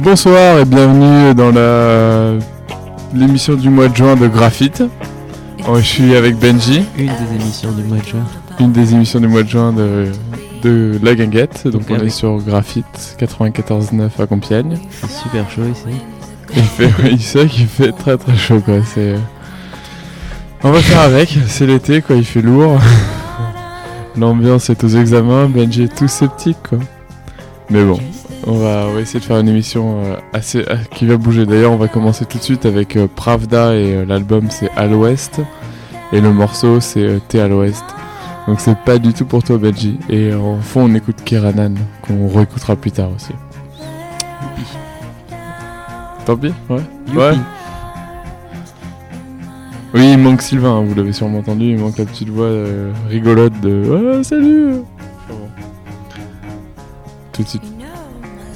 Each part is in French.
Bonsoir et bienvenue dans la l'émission du mois de juin de Graphite. Oh, je suis avec Benji. Une des émissions du mois de juin. Une des émissions du mois de juin de, de La Guinguette. Donc on est sur Graphite 94.9 à Compiègne. C'est super chaud ici. Il fait, il sait qu'il fait très très chaud quoi. C'est, on va faire avec. C'est l'été quoi. Il fait lourd. L'ambiance est aux examens. Benji est tout sceptique quoi. Mais bon, on va, essayer de faire une émission euh, assez euh, qui va bouger. D'ailleurs, on va commencer tout de suite avec euh, Pravda et l'album c'est À l'Ouest et le morceau c'est T à l'Ouest. Donc c'est pas du tout pour toi, Benji. Et en fond, on écoute Kiranan qu'on réécoutera plus tard aussi. Tant pis, ouais. Ouais. Oui, il manque Sylvain, hein, vous l'avez sûrement entendu. Il manque la petite voix rigolote de salut. Tout de suite.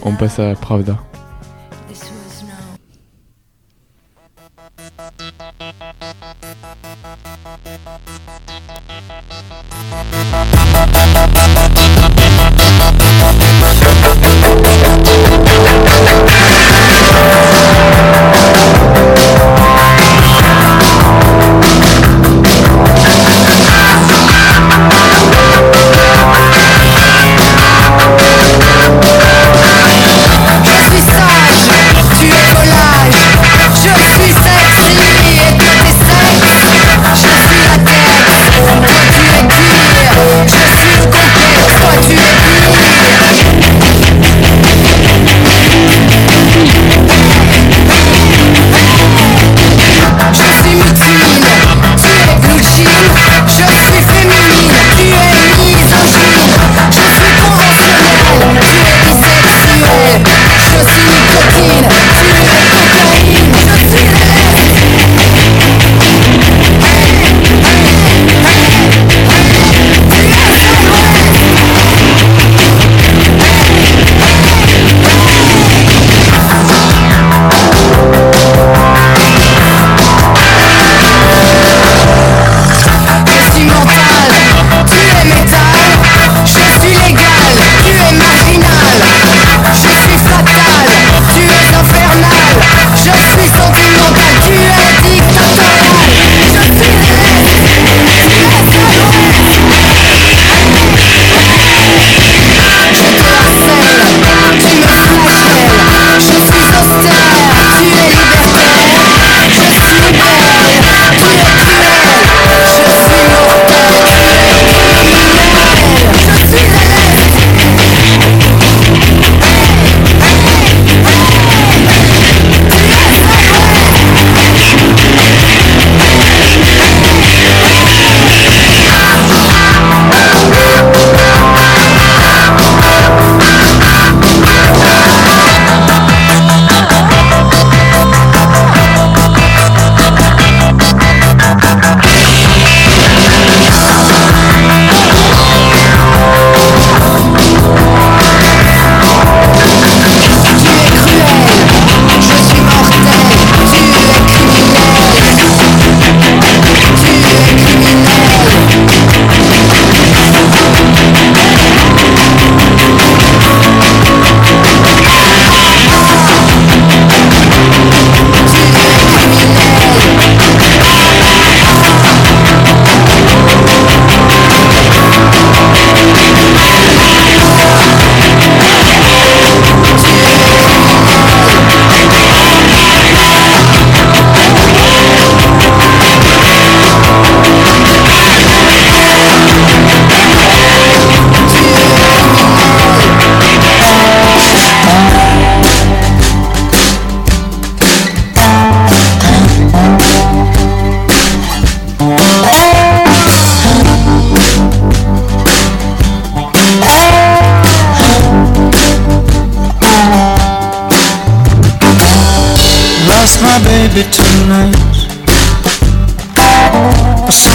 On passe à Pravda.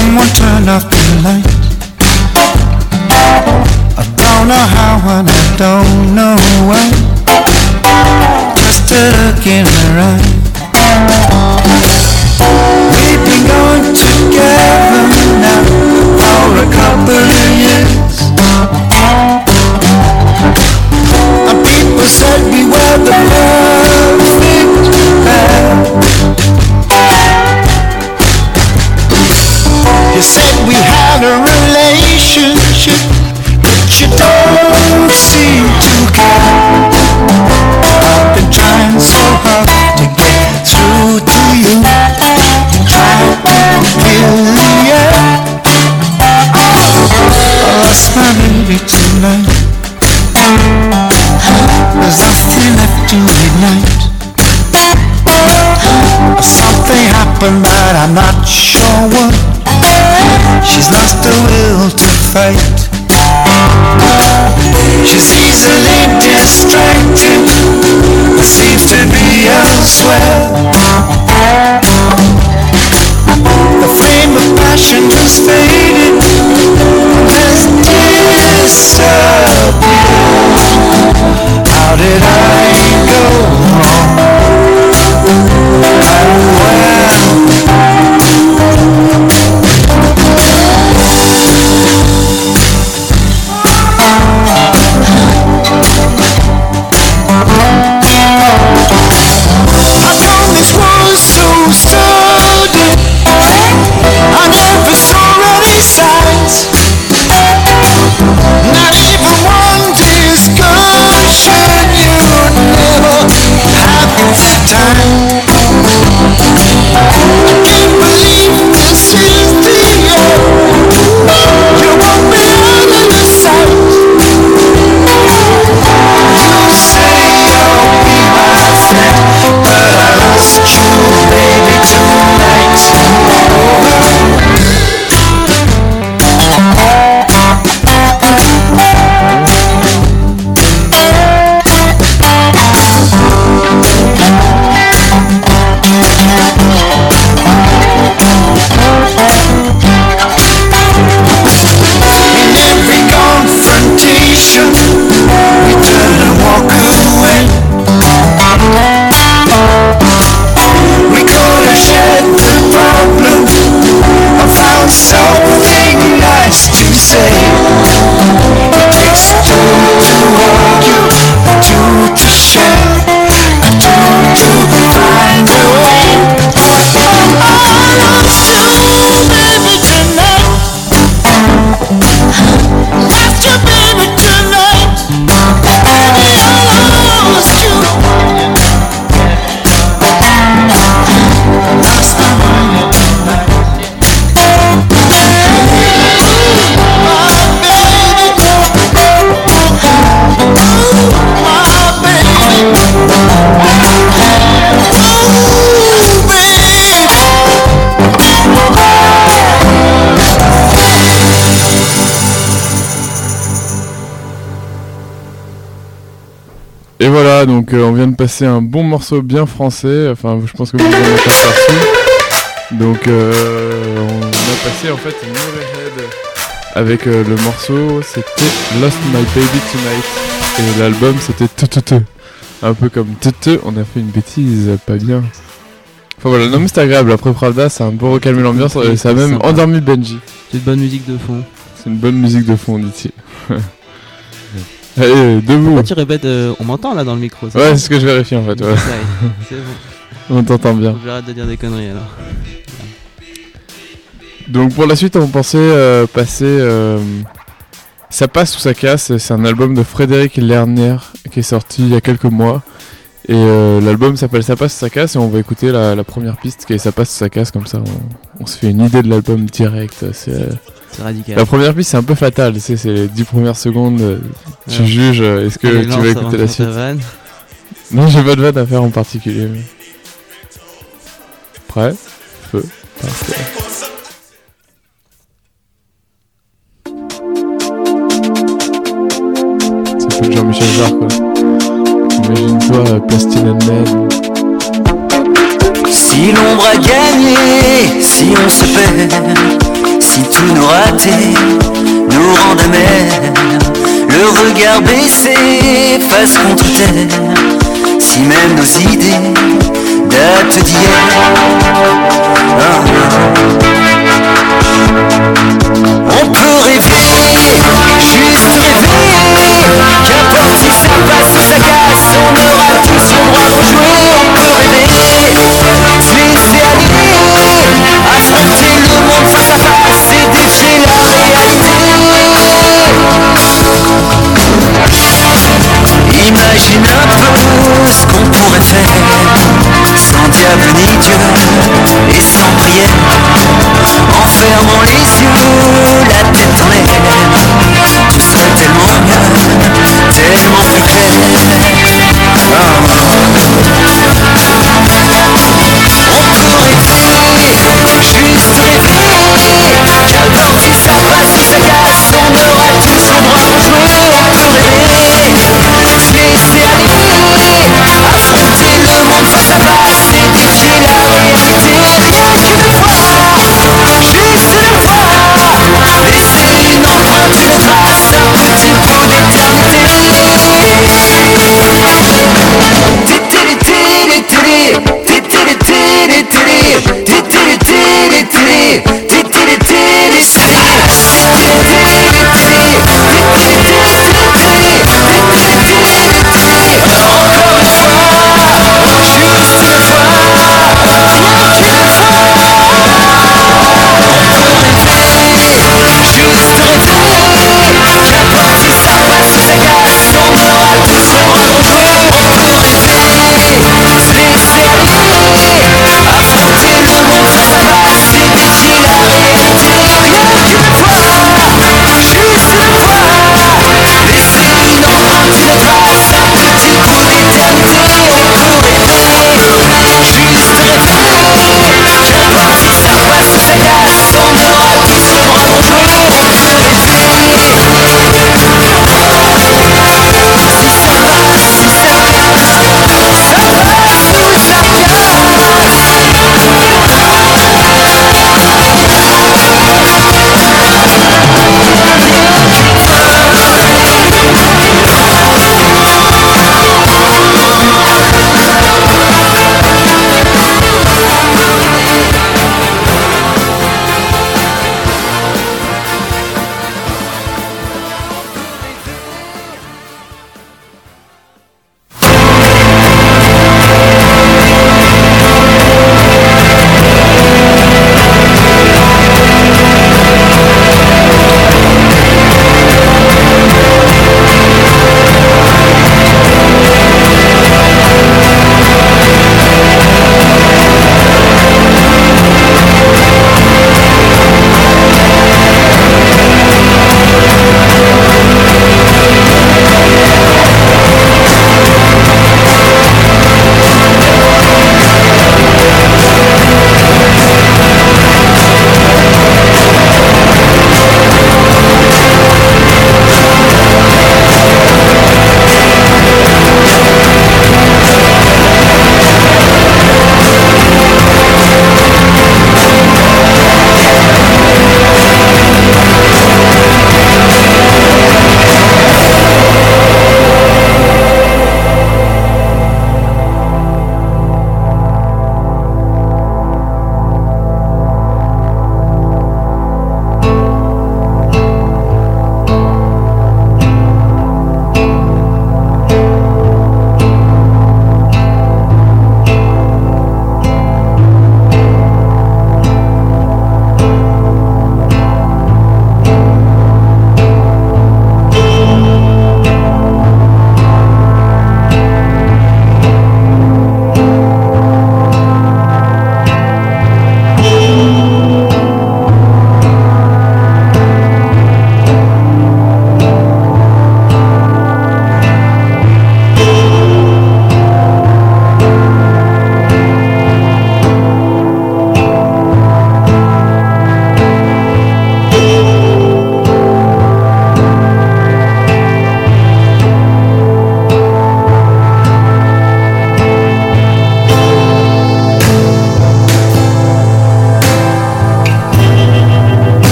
Someone turned off the light. I don't know how and I don't know why. Just a look in her eye voilà, donc euh, on vient de passer un bon morceau bien français. Enfin, je pense que vous en avez aperçu. Donc, euh, on a passé en fait Head avec euh, le morceau, c'était Lost My Baby Tonight. Et l'album, c'était Tutute. Un peu comme Tutute, on a fait une bêtise, pas bien. Enfin voilà, non mais c'était agréable. Après Pravda, c'est un peu recalmé l'ambiance. Ça a c'est même sympa. endormi Benji. C'est de bonne musique de fond. C'est une bonne musique de fond, dit-il. Allez, debout. Pourquoi tu répètes euh, On m'entend là dans le micro Ouais, c'est ce que je vérifie en fait. ouais. C'est bon. On t'entend bien. J'arrête de dire des conneries alors. Donc pour la suite, on pensait euh, passer euh, Ça passe ou ça casse. C'est un album de Frédéric Lerner qui est sorti il y a quelques mois. Et euh, l'album s'appelle Ça passe ou ça casse et on va écouter la, la première piste qui est Ça passe ou ça casse. Comme ça, on, on se fait une idée de l'album direct. C'est, euh, C'est radical. La première piste, c'est un peu fatal. Tu sais, c'est les 10 premières secondes. euh, Tu Ouais. juges. euh, Est-ce que tu lance vas écouter la suite. Non, j'ai pas de vanne à faire en particulier. mais- Prêt Feu. Parfait. C'est un peu de Jean-Michel Jarre, quoi. Imagine-toi, euh, Plastine and Man. Si l'ombre a gagné, si on se perd, tous nos ratés nous rendent amers, le regard baissé face contre terre, si même nos idées datent d'hier. Ah, marier, enfermons-les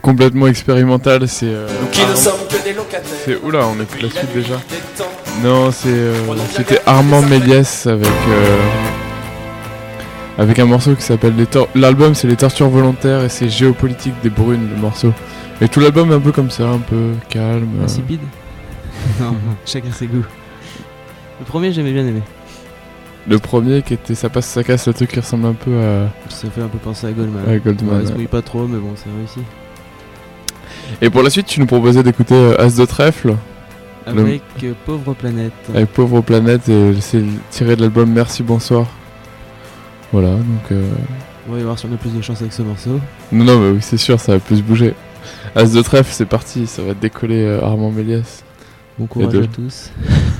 complètement expérimental. C'est. euh, Nous qui ne sommes que des locataires. c'est oula, on écoute la Depuis suite déjà. Non, c'est euh, c'était Armand Méliès avec euh, avec un morceau qui s'appelle les tor- l'album c'est les tortures volontaires et c'est géopolitique des brunes le morceau. Et tout l'album est un peu comme ça, un peu calme. euh. Insipide Non, chacun ses goûts. Le premier, j'aimais bien aimé. Le premier qui était ça passe ça casse le truc qui ressemble un peu à, Ça fait un peu penser à Goldman. à Goldman. Ouais, il se ouais. mouille pas trop, mais bon, c'est réussi. Et pour la suite, tu nous proposais d'écouter euh, As de trèfle Le- Avec euh, Pauvre Planète. avec Pauvre planète et c'est tiré de l'album Merci bonsoir. Voilà, donc euh, On va y voir si on a plus de chance avec ce morceau. non non mais oui, c'est sûr, ça va plus bouger. As de trèfle, c'est parti, ça va décoller euh, Armand Méliès. Bon courage à tous.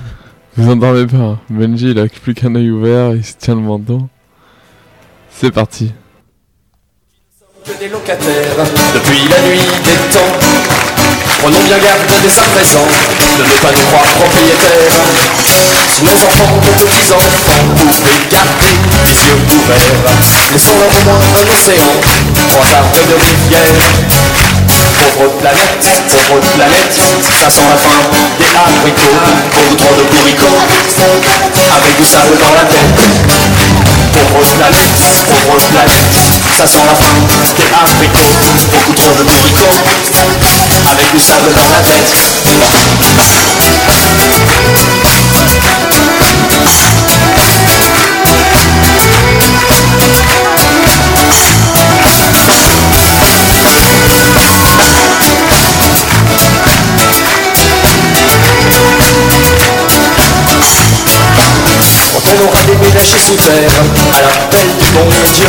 Vous endormez pas, hein. Benji il a plus qu'un œil ouvert, il se tient le menton. C'est parti. que des locataires depuis la nuit des temps. Prenons bien garde dès à présent de ne pas nous croire propriétaires. Si nos enfants, nos petits-enfants pouvaient garder les yeux ouverts, laissons-leur au moins un océan, trois arbres de rivière. Pauvre planète, pauvre planète, ça sent la fin des haricots, beaucoup trop de bourricots, avec du sable dans la tête. Pauvre planète, pauvre planète, ça sent la fin des haricots, beaucoup trop de bourricots, avec du sable dans la tête. Quand on aura déménagé sous terre, à l'appel du bon Dieu,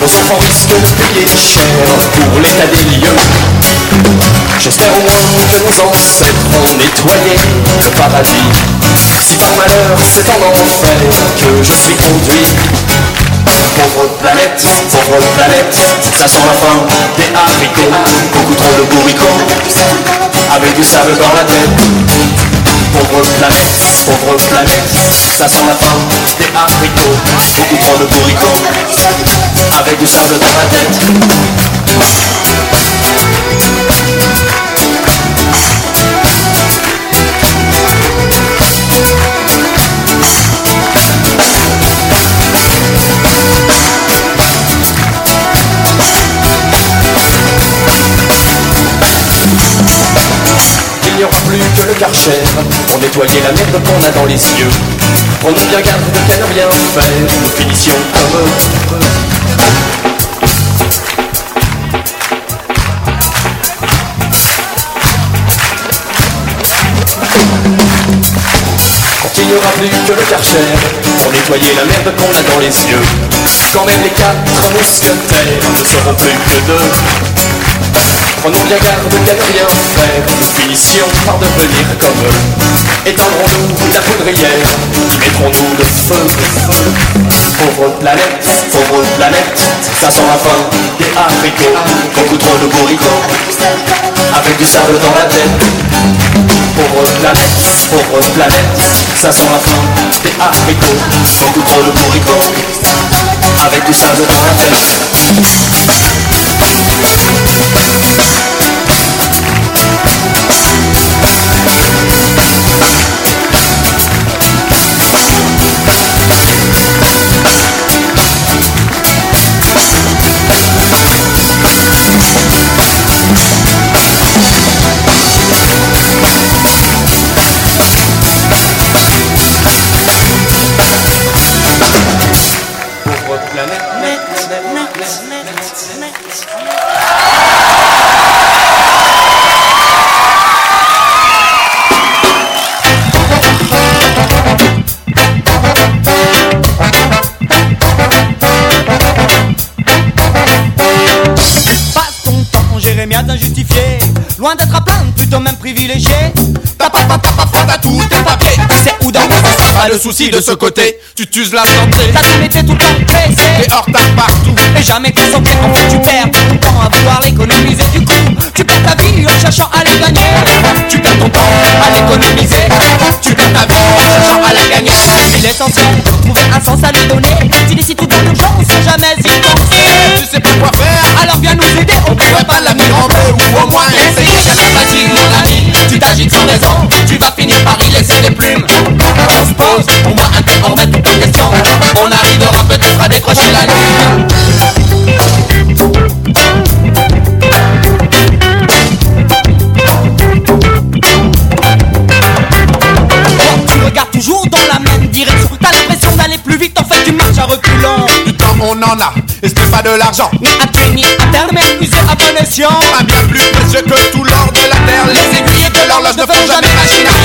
nos enfants risquent de payer cher pour l'état des lieux. J'espère au moins que nos ancêtres ont nettoyé le paradis. Si par malheur c'est en enfer que je suis conduit. Pauvre planète, pauvre planète, ça sent la fin des haricots, beaucoup trop de bourricots, avec du sable dans la tête. Pauvre planète, pauvre planète, ça sent la fin des haricots, beaucoup trop de bourricots, avec du sable dans la tête. Karcher pour nettoyer la merde qu'on a dans les yeux. Prenons bien garde de qu'à ne rien faire, nous finissions comme eux. Quand il n'y aura plus que le karcher pour nettoyer la merde qu'on a dans les yeux. Quand même les quatre mousquetaires ne seront plus que deux. Prenons bien garde ne rien faire, nous finissions par devenir comme eux. Étendrons-nous la poudrière, mettrons-nous le feu, le feu. Pauvre planète, pauvre planète, ça sent la fin des haricots, beaucoup trop de bourricots, avec du sable dans la tête. Pauvre planète, pauvre planète, ça sent la fin des haricots, beaucoup trop de bourricots, avec du sable dans la tête. Pauvre D'être à plaindre, plutôt même privilégié. T'as pas, pas, pas, pas, pas, t'as tous tes papiers. C'est où dans Pas le souci de ce côté, tu t'uses la santé. Ta team était tout le temps pressée. T'es hors retard partout. Et jamais concentré, en fait tu perds ton temps à vouloir l'économiser du coup. Tu perds ta vie en cherchant à les gagner. Tu perds ton temps à l'économiser. Tu perds ta vie en cherchant à la gagner. Il est essentiel de trouver un sens à lui donner. Tu décides tout dans l'urgence sans jamais y penser. Tu sais pas quoi faire, Alors viens nous aider, on ou au moins essayer cette fatigue mon ami Tu t'agites sans raison, tu vas finir par y laisser des plumes On se pose, on boit un thé, on met tout en question On arrivera peut-être à décrocher la lune oh, toujours dans la même direction. T'as l'impression d'aller plus vite, en fait tu marches à reculons. Du temps on en a, est-ce n'est pas de l'argent. Ni à pied, ni à mais escient. Pas bien plus précieux que tout l'or de la terre. Les aiguilles de l'horloge ne font jamais machine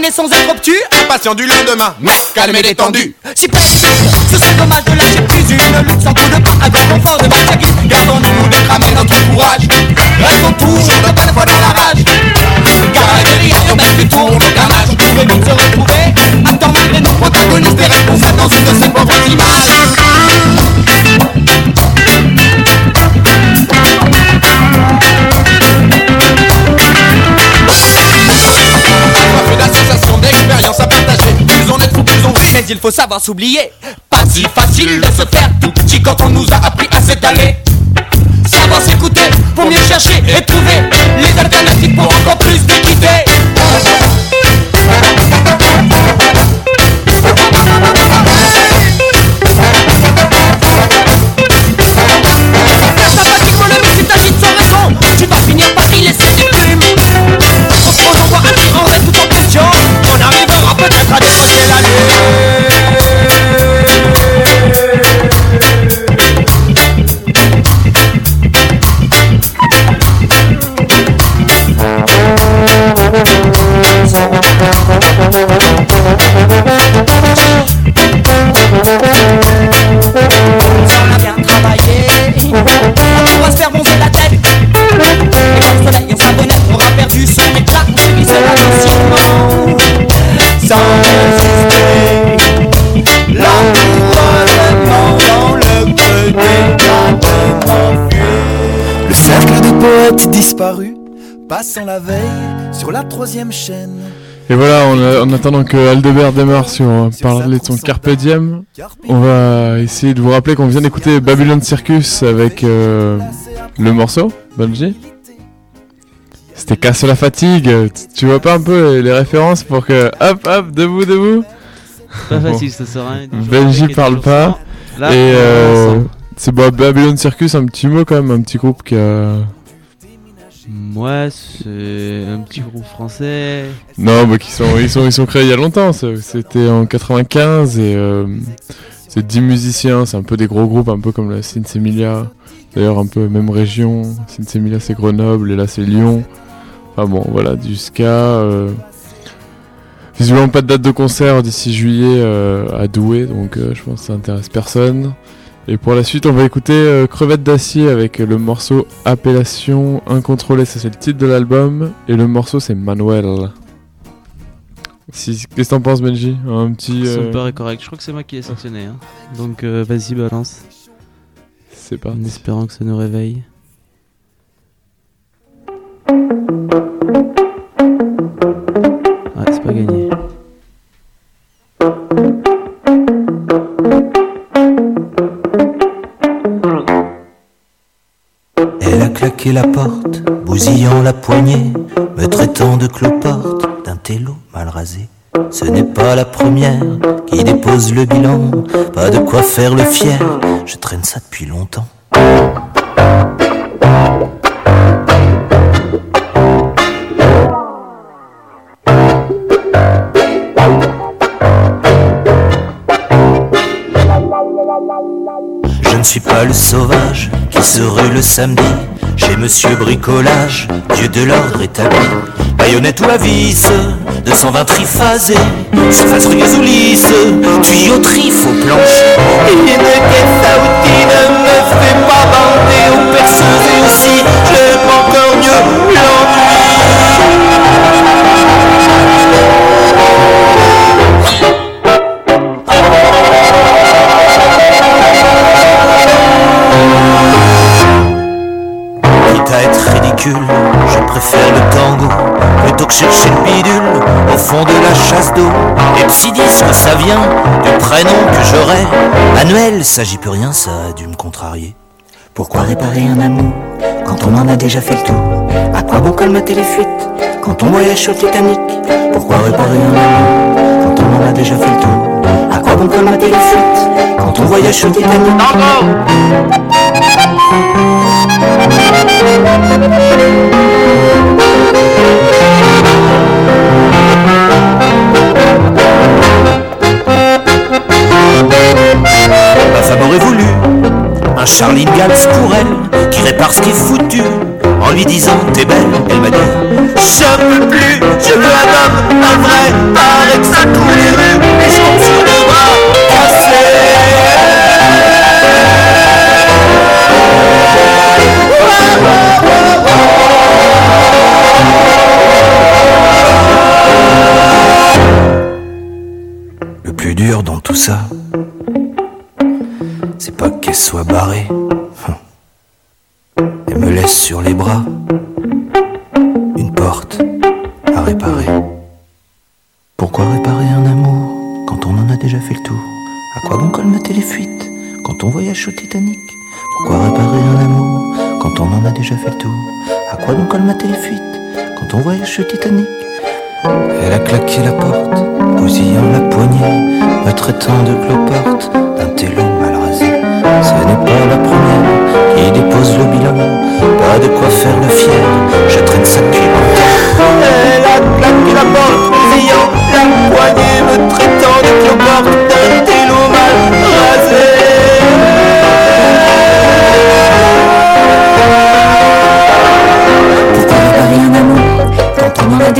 Déterminé sans être obtus, impatient du lendemain, mais calme et détendu. si peste, ce serait dommage de lâcher plus une coup de pas, grand confort de vue. Gardons-nous de cramer notre courage. Restons toujours de bonne foi dans la rage. Car la met plus tourne au carnage. On pourrait vite se retrouver, acteurs malgré nos protagonistes et responsables dans une de ces il faut savoir s'oublier. Pas si facile de se faire tout petit quand on nous a appris à s'étaler. Savoir s'écouter pour mieux chercher et trouver les alternatives pour encore plus d'équité. Le cercle de poètes disparus, passant la veille sur la troisième chaîne. Et voilà, en, en attendant que Aldebert démarre sur euh, parler de son Carpe Diem, on va essayer de vous rappeler qu'on vient d'écouter Babylon Circus avec euh, le morceau, Bungie. C'était Casse la fatigue. Tu- vois pas un peu les, références pour que hop hop debout debout? Pas Bon. facile, ça sera. hein, toujours Benji parle pas. Là, Et euh. C'est bon, Babylon Circus, un petit mot quand même, un petit groupe qui a. Moi, c'est un petit groupe français. Non, bah, qui sont, ils sont, ils sont créés il y a longtemps. C'était en 95 et euh, c'est 10 musiciens. C'est un peu des gros groupes, un peu comme la Sinsemilia. D'ailleurs, un peu même région. Sinsemilia, c'est Grenoble et là, c'est Lyon. Enfin bon, voilà, du ska. euh, Visiblement, pas de date de concert d'ici juillet euh, à Douai, donc euh, je pense que ça intéresse personne. Et pour la suite, on va écouter euh, Crevette d'acier avec le morceau Appellation incontrôlée, ça c'est le titre de l'album, et le morceau c'est Manuel. Si, Qu'est-ce que t'en penses, Benji? Un petit. Ça euh, me paraît correct. Je crois que c'est moi qui l'ai sanctionné. hein. Donc euh, vas-y, balance. C'est parti. En espérant que ça nous réveille. La porte, bousillant la poignée, me traitant de cloporte, d'un télo mal rasé. Ce n'est pas la première qui dépose le bilan, pas de quoi faire le fier, je traîne ça depuis longtemps. Ne suis pas le sauvage qui se rue le samedi chez Monsieur Bricolage, dieu de l'ordre établi. Baïonnette ou à vis, 220 triphasés, surface rugueuse ou lisse, tuyauterie faux planche. Et une caisse à outils ne me fait pas bander aux perceuses et aussi, fond de la chasse d'eau. Et psy disent que ça vient du prénom que j'aurais. Manuel, ça j'y peux rien, ça a dû me contrarier. Pourquoi réparer un amour quand on en a déjà fait le tour? À quoi bon colmater les fuites quand on voyage sur le Titanic? Pourquoi réparer un amour quand on en a déjà fait le tour? À quoi bon colmater les fuites quand on voyage sur le Titanic? Un Charlie Gals pour elle qui répare ce qui est foutu en lui disant t'es belle. Elle m'a dit je peux plus, je veux un homme, un vrai, paraît que ça coule les rues je compte sur les bras Le plus dur dans tout ça, soit barrée. Elle me laisse sur les bras. Une porte à réparer. Pourquoi réparer un amour quand on en a déjà fait le tour? À quoi bon colmater les fuites quand on voyage au Titanic? Pourquoi réparer un amour quand on en a déjà fait le tour? À quoi bon colmater les fuites quand on voyage au Titanic? Elle a claqué la porte, bousillant la poignée, me traitant de cloporte,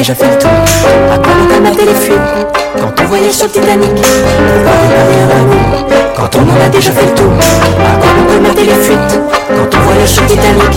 déjà fait le tour. À quoi bon colmater les fuites quand on voyage sur le Titanic quand on en a déjà fait le tour. À quoi bon colmater les fuites. Quand on voyage sur le Titanic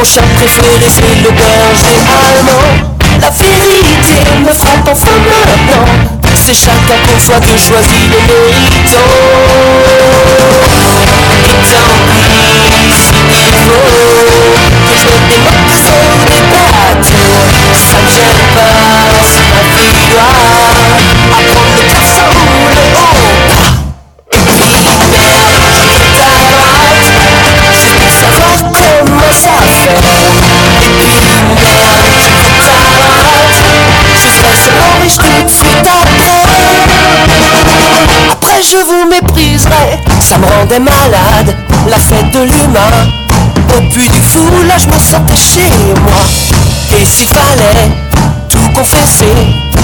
Mon chien préféré c'est le berger allemand. La vérité me frappe enfin maintenant. C'est chacun pour soi que choisit le méritant. Et tant pis s'il faut que je démonte sur des bateaux Ça me gêne pas si ma vie Ça me rendait malade La fête de l'humain. Au puits du fou là je me sentais chez moi. Et s'il fallait tout confesser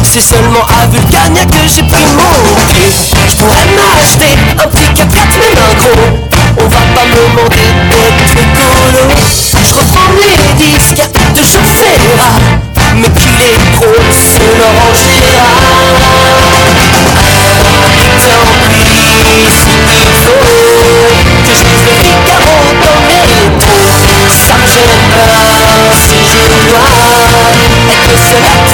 C'est seulement à Vulcania que j'ai pris mon pied Je pourrais m'acheter un petit 4 même un gros. On va pas me demander d'être écolo Je reprends les disques de Chauffera Mais qu'il est trop c'est Laurent être le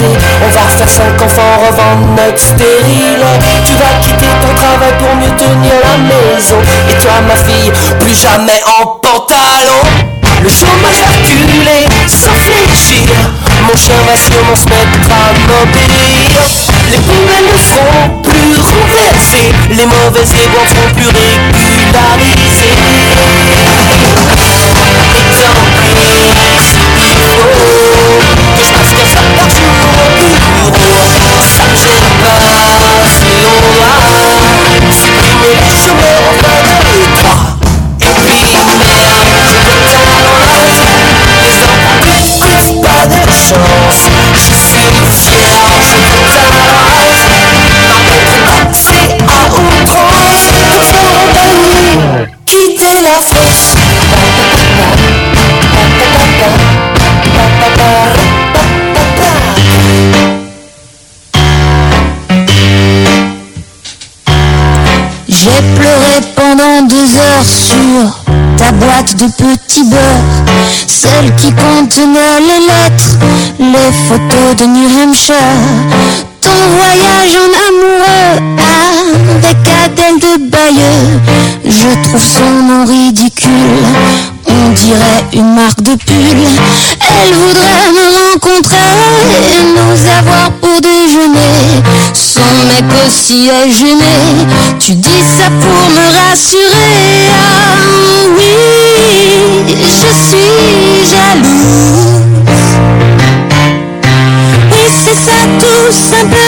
On va faire 5 enfants, revendre notre stérile. Tu vas quitter ton travail pour mieux tenir la maison. Et toi ma fille, plus jamais en pantalon. Le chômage va reculer, sans fléchir. Mon chien va sûrement se mettre à m'obéir Les poubelles ne seront plus renversées. Les mauvais éboueurs seront plus régularisés J'ai pleuré pendant deux heures sur ta boîte de petits beurre, celle qui contenait les lettres, les photos de New Hampshire, ton voyage en amoureux avec Adèle de Bayeux je trouve son nom ridicule, on dirait une marque de pull. Elle voudrait me rencontrer et nous avoir pour déjeuner. Son mec aussi est gêné, tu dis ça pour me rassurer. Ah oui, je suis jalouse. Oui, c'est ça tout simplement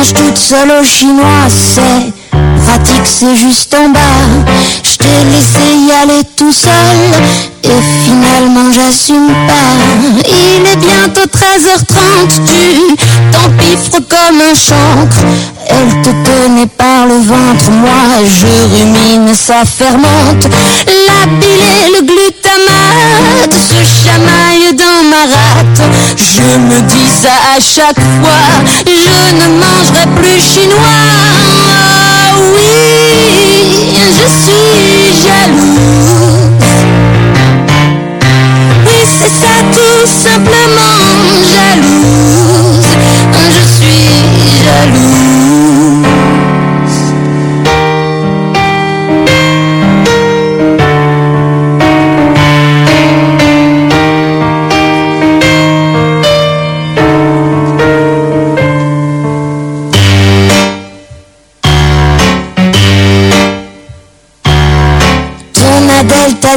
mange toute seule au chinois, c'est pratique, c'est juste en bas. Je t'ai laissé y aller tout seul et finalement j'assume pas. Il est bientôt 13h30, tu t'empiffres comme un chancre. Elle te tenait par le ventre, moi je rumine, ça fermente. La bile et le glutamate se chamaillent dans ma rate. Je me dis ça à chaque fois, je ne mangerai plus chinois. Ah oui, je suis jalouse.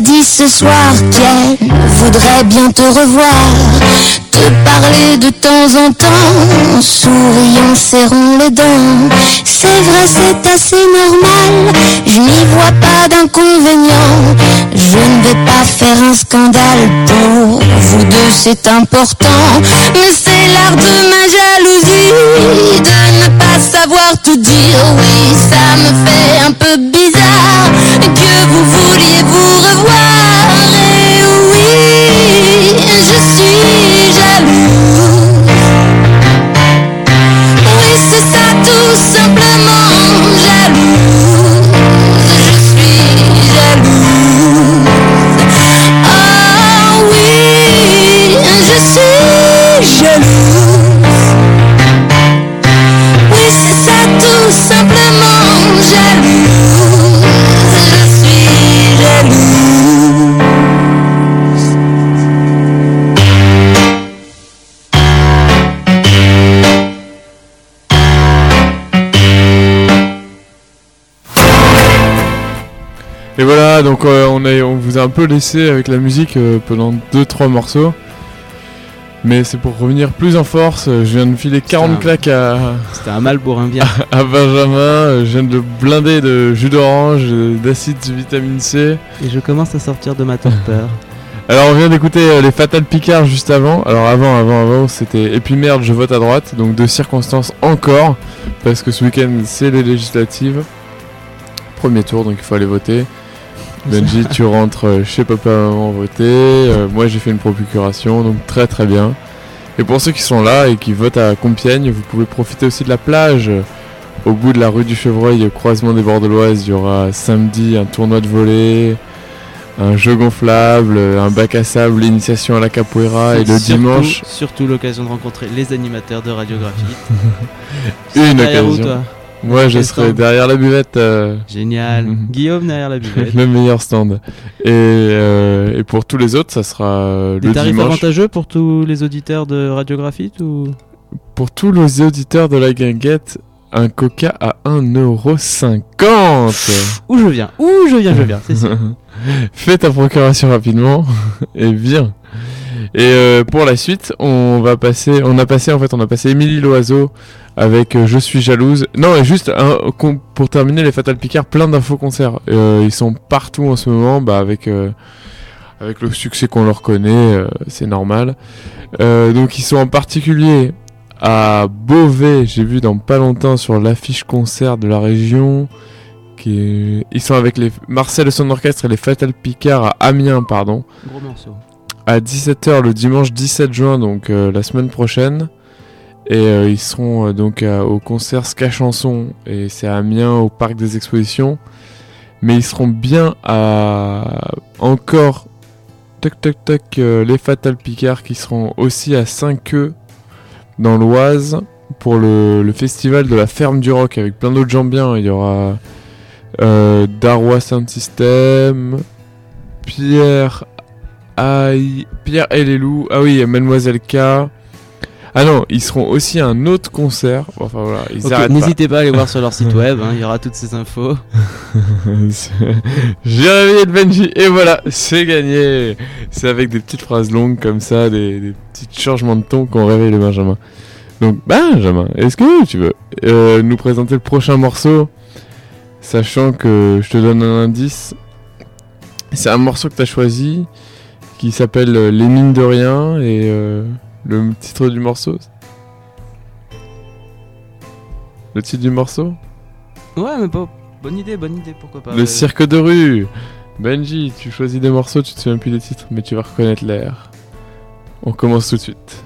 Dit ce soir qu'elle voudrait bien te revoir, te parler de temps en temps, souriant, serrant les dents. C'est vrai, c'est assez normal, je n'y vois pas d'inconvénient. Je ne vais pas faire un scandale pour vous deux, c'est important. Mais c'est l'art de ma jalousie, de ne pas savoir tout dire. Oui, ça me fait voilà, donc euh, on, a, on vous a un peu laissé avec la musique euh, pendant 2-3 morceaux. Mais c'est pour revenir plus en force. euh, Je viens de filer 40 un- claques à, C'était un Malbourg bien. à Benjamin. Je viens de le blinder de jus d'orange, d'acide vitamine C. Et je commence à sortir de ma torpeur. Alors on vient d'écouter les Fatal Picard juste avant. Alors avant, avant, avant, c'était Et puis merde, je vote à droite. Donc de circonstances encore. Parce que ce week-end, c'est les législatives. Premier tour, donc il faut aller voter. Benji, tu rentres chez papa maman voter. Euh, moi, j'ai fait une procuration, donc très très bien. Et pour ceux qui sont là et qui votent à Compiègne, vous pouvez profiter aussi de la plage. Au bout de la rue du Chevreuil, au croisement des Bordeloises, il y aura samedi un tournoi de volley, un jeu gonflable, un bac à sable, l'initiation à la capoeira et le surtout- dimanche, Surtout l'occasion de rencontrer les animateurs de radiographie. une occasion. toi Moi, je serai stand derrière la buvette. euh, Génial. Guillaume derrière la buvette. le meilleur stand. Et, euh, et pour tous les autres, ça sera euh, Des le tarifs dimanche. avantageux pour tous les auditeurs de radiographie ou? Pour tous les auditeurs de la guinguette, un coca à 1,50€. Où je viens? Où je viens, je viens, c'est. Fais ta procuration rapidement et viens. Et euh, pour la suite, on va passer, on a passé en fait, on a passé Émilie Loiseau avec euh, Je suis jalouse. Non, et juste un- pour terminer les Fatal Picard, plein d'infos concerts. Euh, ils sont partout en ce moment, bah avec avec le succès qu'on leur connaît, c'est normal. Donc ils sont en particulier à Beauvais, j'ai vu dans pas longtemps sur l'affiche concert de la région. Qui Ils sont avec les Marcel son orchestre et les Fatal Picard à Amiens, pardon. Gros morceau. À 17h le dimanche 17 juin, donc euh, la semaine prochaine. Et euh, ils seront euh, donc au concert Ska Chanson, et c'est à Amiens au Parc des Expositions. Mais ils seront bien à encore toc toc toc les Fatal Picard qui seront aussi à 5 e dans l'Oise pour le, festival de la ferme du rock avec plein d'autres gens bien. Il y aura Darwa Sound System, Pierre Aïe, Pierre et les loups. Ah oui, Mademoiselle K. Ah non, ils seront aussi à un autre concert. Enfin voilà, ils pas. N'hésitez pas à aller voir sur leur site web, hein, il y aura toutes ces infos. J'ai réveillé le Benji et voilà, c'est gagné. C'est avec des petites phrases longues comme ça, des, des petits changements de ton qu'on réveille le Benjamin. Donc Benjamin, est-ce que tu veux euh, nous présenter le prochain morceau, sachant que je te donne un indice. C'est un morceau que tu as choisi qui s'appelle euh, Les mines de rien et euh, le titre du morceau. Le titre du morceau? Ouais, mais. Bonne idée, bonne idée, pourquoi pas. Le cirque de rue. Benji, tu choisis des morceaux, tu te souviens plus des titres, mais tu vas reconnaître l'air. On commence tout de suite.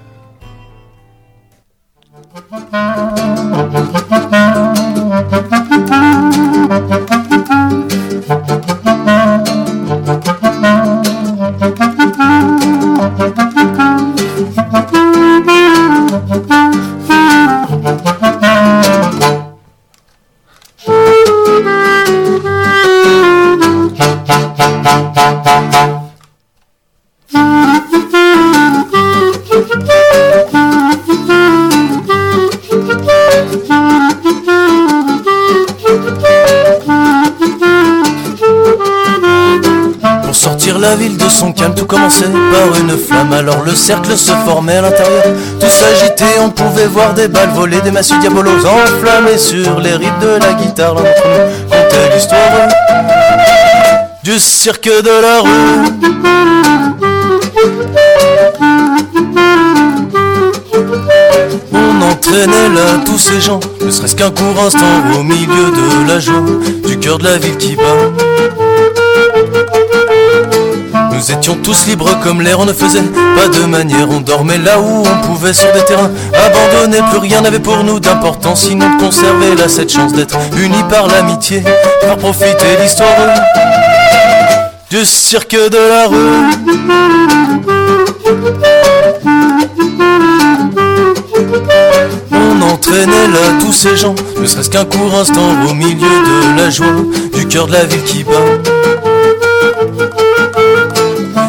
Alors le cercle se formait à l'intérieur, tout s'agitait. On pouvait voir des balles voler, des massues diabolos enflammés sur les rides de la guitare. L'un d'entre nous l'histoire du cirque de la rue. On entraînait là tous ces gens, ne serait-ce qu'un court instant au milieu de la joie, du cœur de la ville qui bat. Nous étions tous libres comme l'air, on ne faisait pas de manière, on dormait là où on pouvait sur des terrains abandonnés, plus rien n'avait pour nous d'importance, sinon de conserver là cette chance d'être unis par l'amitié, par profiter l'histoire du cirque de la rue. On entraînait là tous ces gens, ne serait-ce qu'un court instant au milieu de la joie, du cœur de la ville qui bat.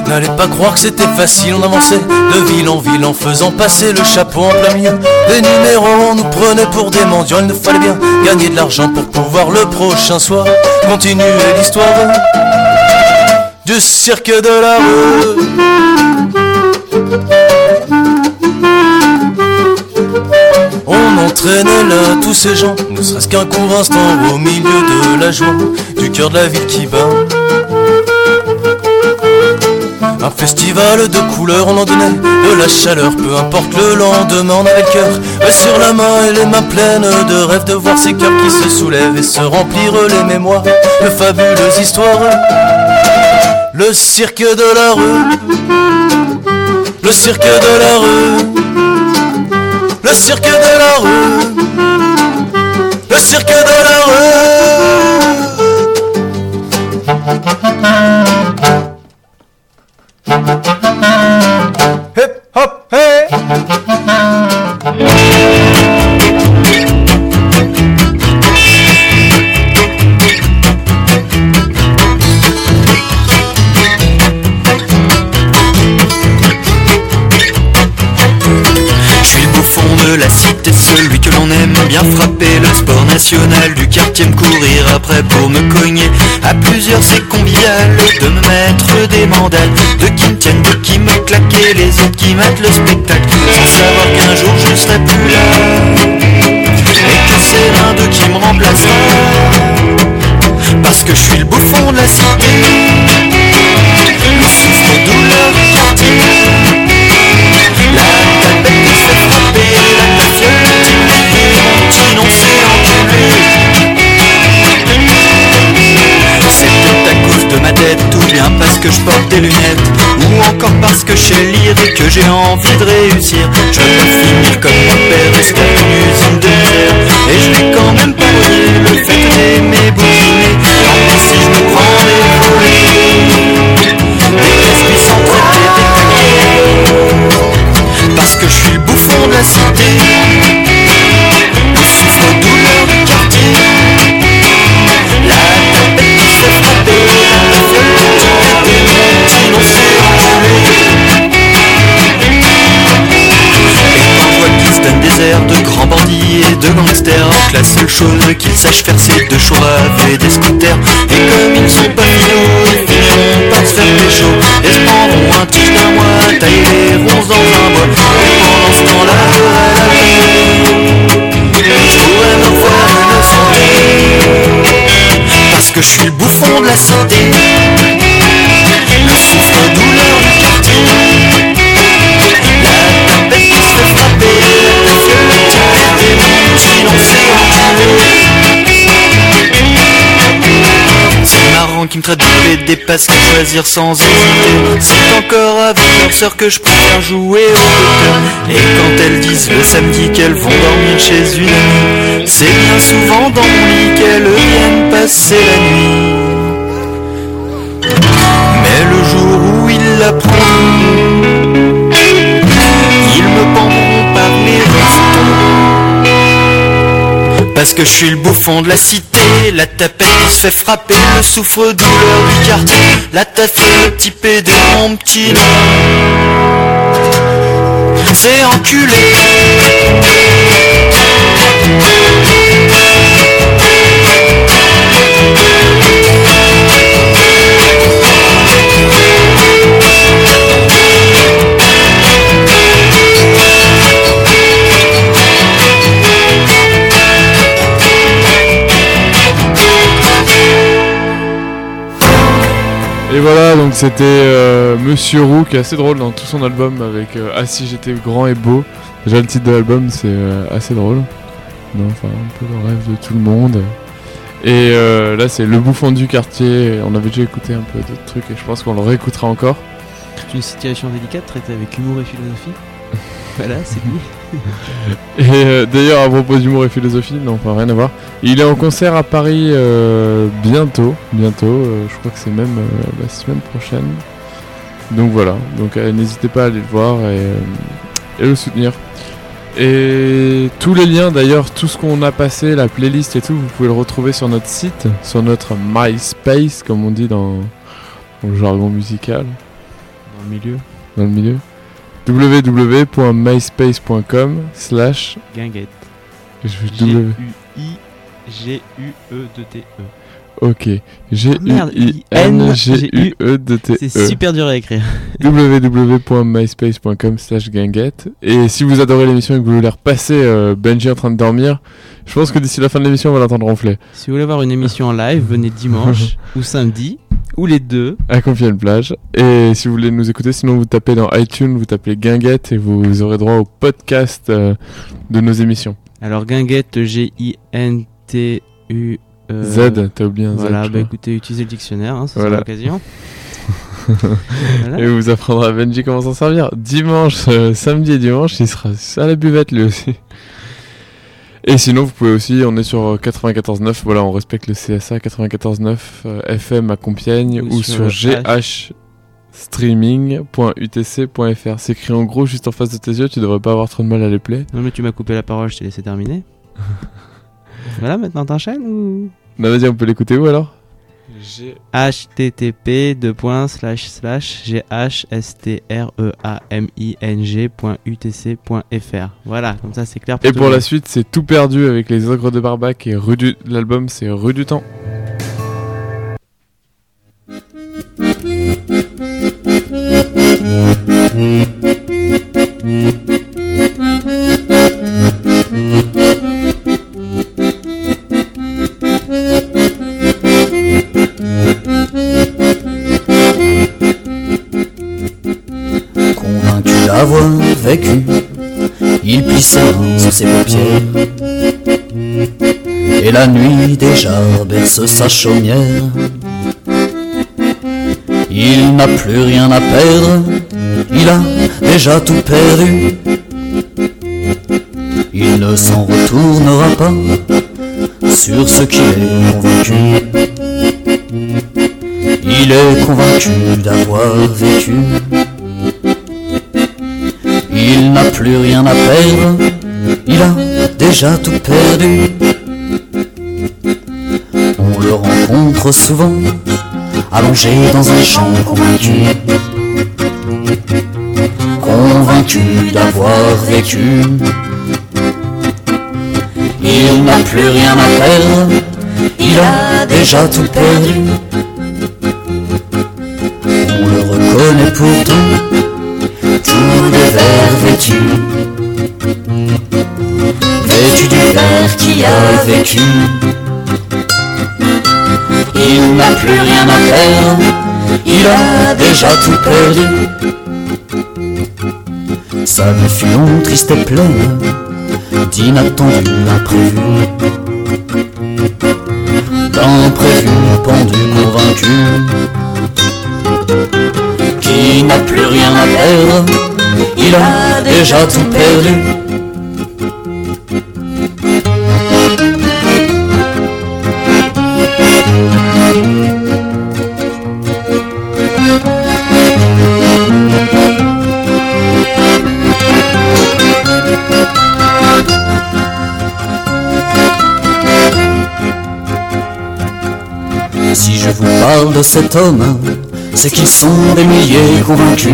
N'allez pas croire que c'était facile, on avançait de ville en ville en faisant passer le chapeau en plein milieu. Des numéros, on nous prenait pour des mendiants, il nous fallait bien gagner de l'argent pour pouvoir le prochain soir continuer l'histoire du cirque de la rue. On entraînait là tous ces gens, ne serait-ce qu'un court instant au milieu de la joie, du cœur de la ville qui bat. Un festival de couleurs, on en donnait de la chaleur, peu importe le lendemain, on avait le cœur sur la main et les mains pleines de rêves de voir ces cœurs qui se soulèvent et se remplir les mémoires de fabuleuses histoires. Le cirque de la rue, le cirque de la rue, le cirque de la rue, le cirque de la rue. Du quartier me courir après pour me cogner À plusieurs c'est convivial de me mettre des mandales. De qui me tiennent, de qui me claquer, les autres qui matent le spectacle. Sans savoir qu'un jour je serai plus là. Et que c'est l'un d'eux qui me remplacera. Parce que je suis le bouffon de la cité que je porte des lunettes Ou encore parce que je que j'ai envie de réussir. Je veux finir comme mon père, rester à une usine de misère. Et je vais quand même pas nier le fait d'aimer bouger. Tant pis si je me prends des volets, des esprits sans traiter des. Parce que je suis bouffon de la cité, la seule chose qu'ils sachent faire c'est de chouraver des scooters. Et comme ils sont pas finaux, ils finiront par se faire pécho Et se prendront un tige d'un mois, tailler marrant qui me traite de PD parce qu'à choisir sans hésiter. C'est encore avec leur sœur que je préfère jouer au poker. Et quand elles disent le samedi qu'elles vont dormir chez une amie C'est bien souvent dans mon lit qu'elles viennent passer la nuit. Mais le jour où ils l'apprendront ils me pendront par restons Parce que je suis le bouffon de la cité La tapette qui se fait frapper Le souffre-douleur du quartier. La taffe le petit pédé Mon petit nom. C'est enculé Et voilà, donc c'était euh, Monsieur Roux qui est assez drôle dans tout son album avec euh, Ah si j'étais grand et beau. Déjà le titre de l'album c'est euh, assez drôle. Non, enfin un peu le rêve de tout le monde. Et euh, là c'est Le Bouffon du quartier. On avait déjà écouté un peu d'autres trucs et je pense qu'on le réécoutera encore. C'est une situation délicate traitée avec humour et philosophie. voilà, c'est lui. Et euh, d'ailleurs, à propos d'humour et philosophie, non, enfin rien à voir. Il est en concert à Paris euh, bientôt, bientôt. euh, je crois que c'est même la semaine prochaine. Donc voilà. Donc n'hésitez pas à aller le voir et, et le soutenir. Et tous les liens, d'ailleurs, tout ce qu'on a passé, la playlist et tout, vous pouvez le retrouver sur notre site, sur notre MySpace, comme on dit dans, dans le jargon musical. Dans le milieu. Dans le milieu www.myspace.com slash Guinguette. G-U-I-G-U-E-D-T-E. Ok. G-U-I-N-G-U-E-D-T-E. C'est super dur à écrire. www.myspace.com slash guinguette. Et si vous adorez l'émission et que vous voulez repasser euh, Benji en train de dormir, je pense que d'ici la fin de l'émission, on va l'entendre ronfler. Si vous voulez voir une émission en live, venez dimanche ou samedi ou les deux. À Compiègne-Plage. Et si vous voulez nous écouter, sinon vous tapez dans iTunes, vous tapez guinguette et vous aurez droit au podcast euh, de nos émissions. Alors Guinguette, G-I-N-T-U. euh, Z, t'as oublié un Z, Voilà, bah écoutez, utilisez le dictionnaire, hein, c'est Voilà. l'occasion. Voilà. Et vous apprendra à Benji comment s'en servir. Dimanche, euh, samedi et dimanche, il sera à la buvette lui aussi. Et sinon, vous pouvez aussi, on est sur euh, 94.9, voilà, on respecte le CSA 94.9 euh, FM à Compiègne Ou ou, sur sur, le ghstreaming.utc.fr. C'est écrit en gros juste en face de tes yeux, tu devrais pas avoir trop de mal à les play. Non mais tu m'as coupé la parole, je t'ai laissé terminer. voilà, maintenant t'enchaînes ou? Bah vas-y, on peut l'écouter où alors? Http ghstreaming.utc.fr Voilà, comme ça c'est clair pour Et pour la suite, c'est tout perdu avec les ogres de Barbac et rue du... l'album c'est Rue du Temps. Il mains sous ses paupières. Et la nuit déjà berce sa chaumière. Il n'a plus rien à perdre, il a déjà tout perdu. Il ne s'en retournera pas sur ce qu'il est convaincu. Il est convaincu d'avoir vécu. N'a plus rien à perdre, il a déjà tout perdu. On le rencontre souvent, allongé dans un champ convaincu. Convaincu d'avoir vécu. Il n'a plus rien à perdre, il a déjà tout perdu. Il n'a plus rien à perdre, il a déjà tout perdu. Sa fut longue, triste et pleine d'inattendu, imprévu. D'imprévu, pendu, convaincu. Qui n'a plus rien à perdre, il a déjà tout perdu. Cet homme, c'est qu'ils sont des milliers convaincus.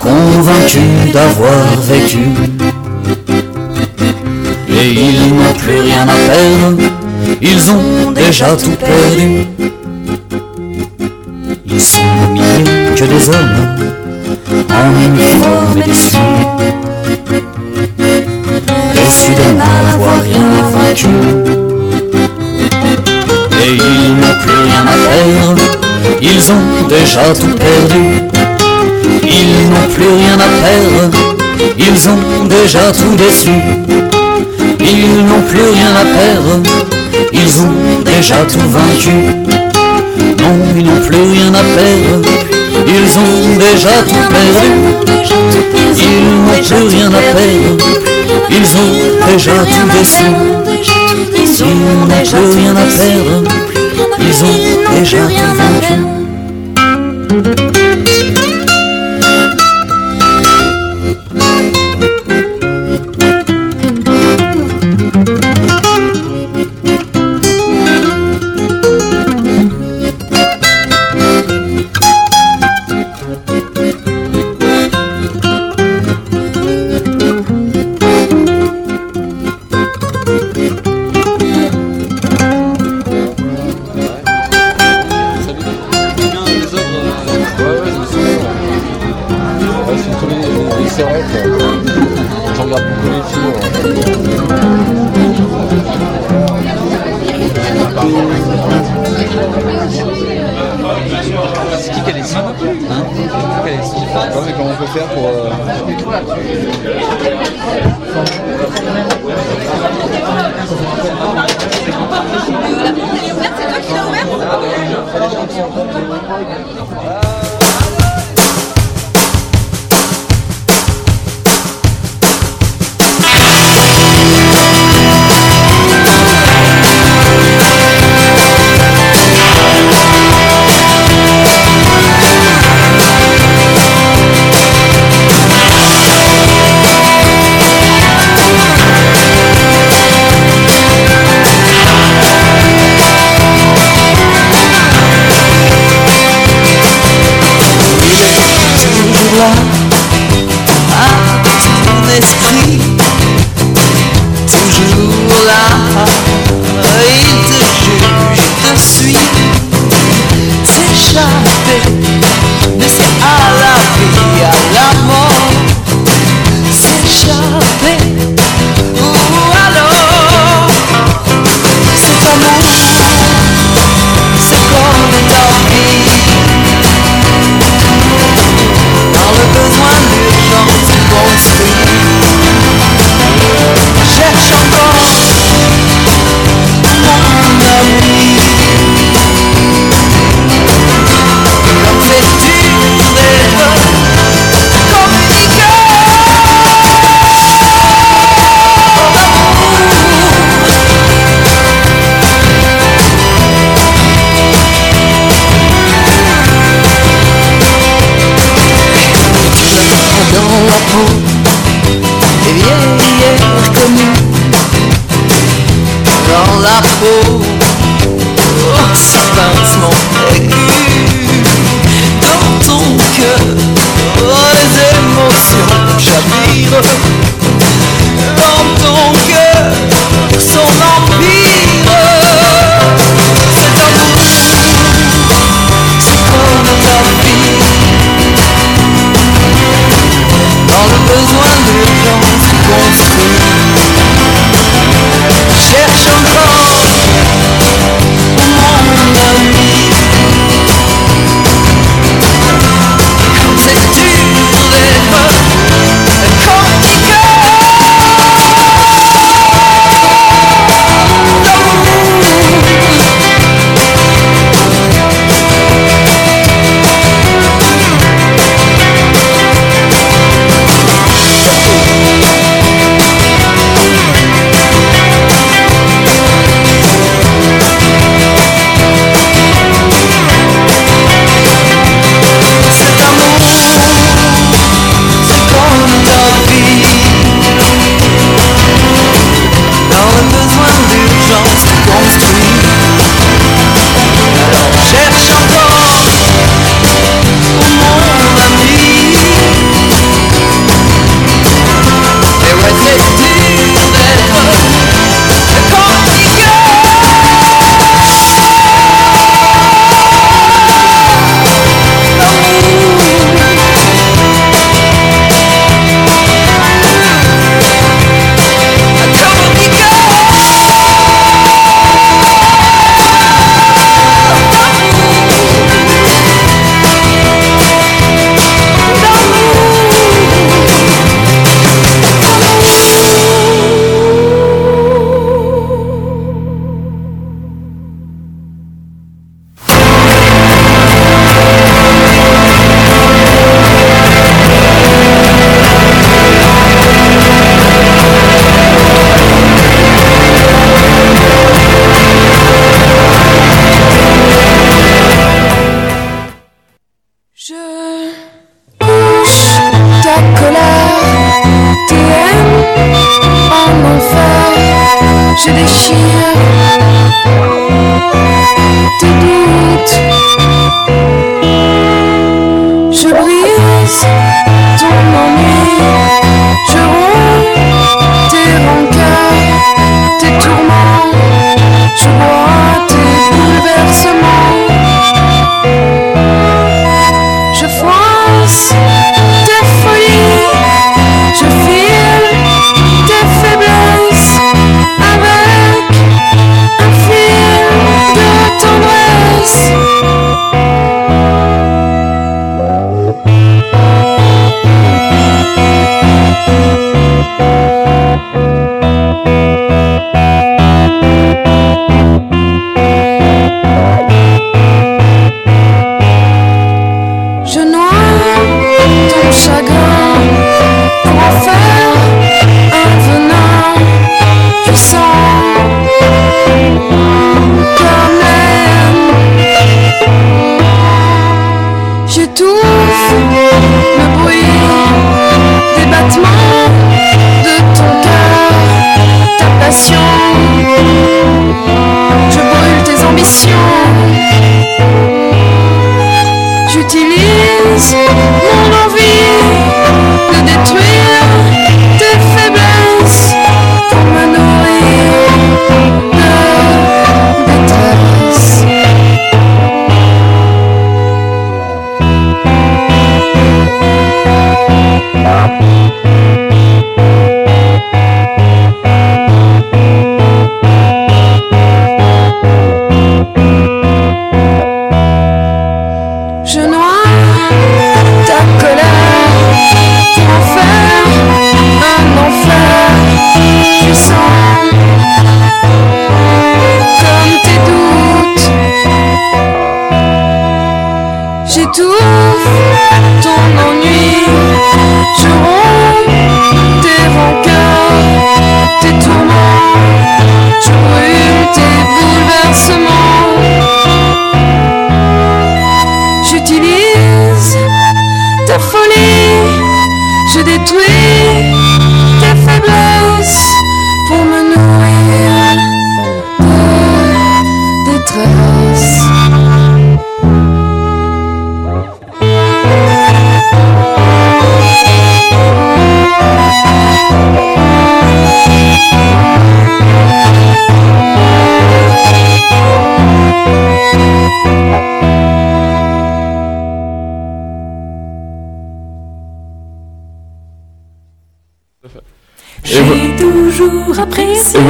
Convaincus d'avoir vécu. Et ils n'ont plus rien à perdre, ils ont déjà tout perdu. Ils sont des milliers que des hommes, en uniforme et. Déçus déjà tout perdu. Ils n'ont plus rien à perdre, ils ont déjà tout déçu. Ils n'ont plus rien à perdre, ils ont déjà tout vaincu. Non, ils n'ont plus rien à perdre, ils ont déjà tout perdu. Ils n'ont plus rien à perdre, ils ont déjà tout déçu. Ils n'ont plus rien à perdre, ils ont déjà tout vaincu.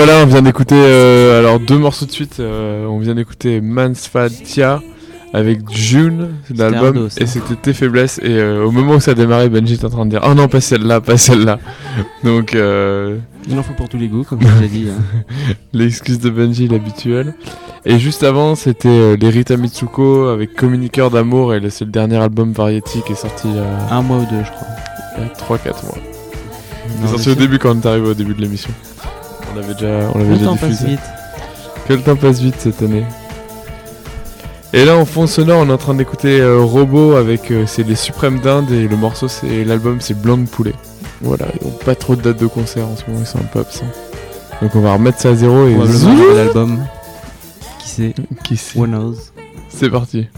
Voilà, on vient d'écouter euh, alors deux morceaux de suite. euh, on vient d'écouter Mansfatia avec June, l'album, Ardo, ça. et c'était Tes faiblesses. Et euh, au moment où ça démarrait, Benji était en train de dire Oh non, pas celle-là, pas celle-là. Donc, euh, Il en faut pour tous les goûts, comme j'ai déjà dit. hein. l'excuse de Benji, l'habituel. Et juste avant, c'était euh, les Rita Mitsuko avec Communiqueur d'amour. Et c'est le dernier album Variety qui est sorti il y a Un mois ou deux, je crois. il y a 3-4 mois. Il est Non, sorti au début quand on est arrivé au début de l'émission. On avait déjà, on l'avait Le déjà temps passe diffusé. vite. Que le temps passe vite cette année. Et là en fond sonore on est en train d'écouter euh, Robot avec euh, c'est les Suprêmes d'Inde et le morceau c'est l'album c'est Blanc de poulet. Voilà, ils ont pas trop de dates de concert en ce moment, ils sont un peu absents. Donc on va remettre ça à zéro et Probablement zou- un nouvel album. Qui sait Qui sait Who knows C'est parti.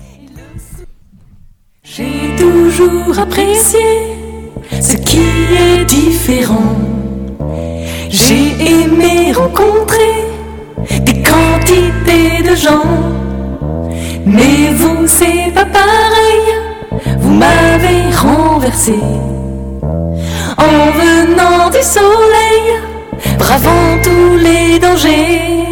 J'ai toujours apprécié ce qui est différent. J'ai aimé rencontrer des quantités de gens. Mais vous, c'est pas pareil. Vous m'avez renversé. En venant du soleil, bravant tous les dangers.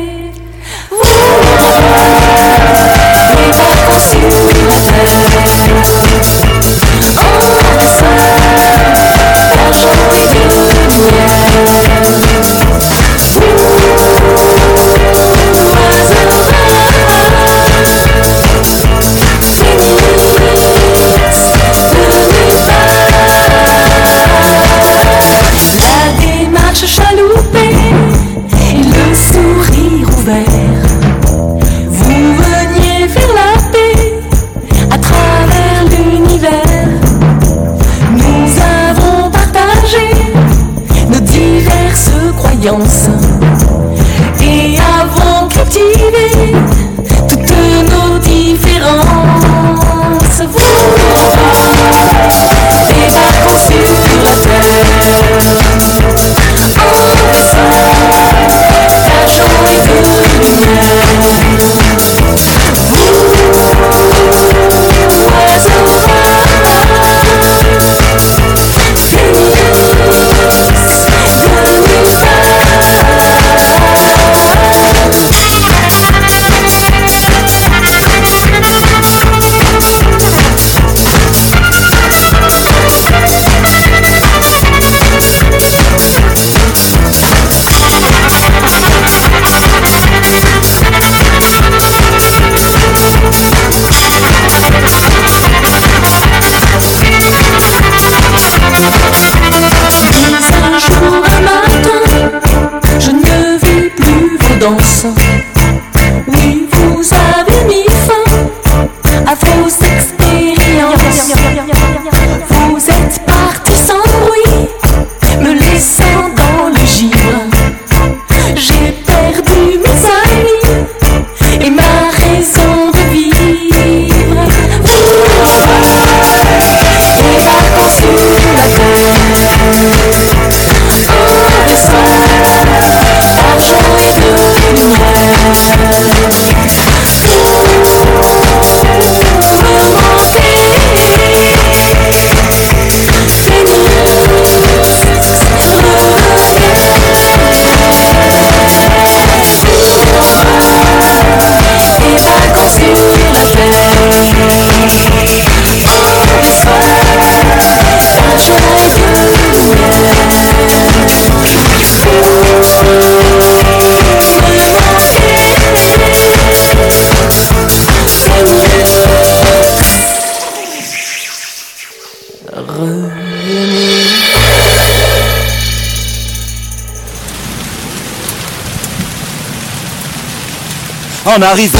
En arrivant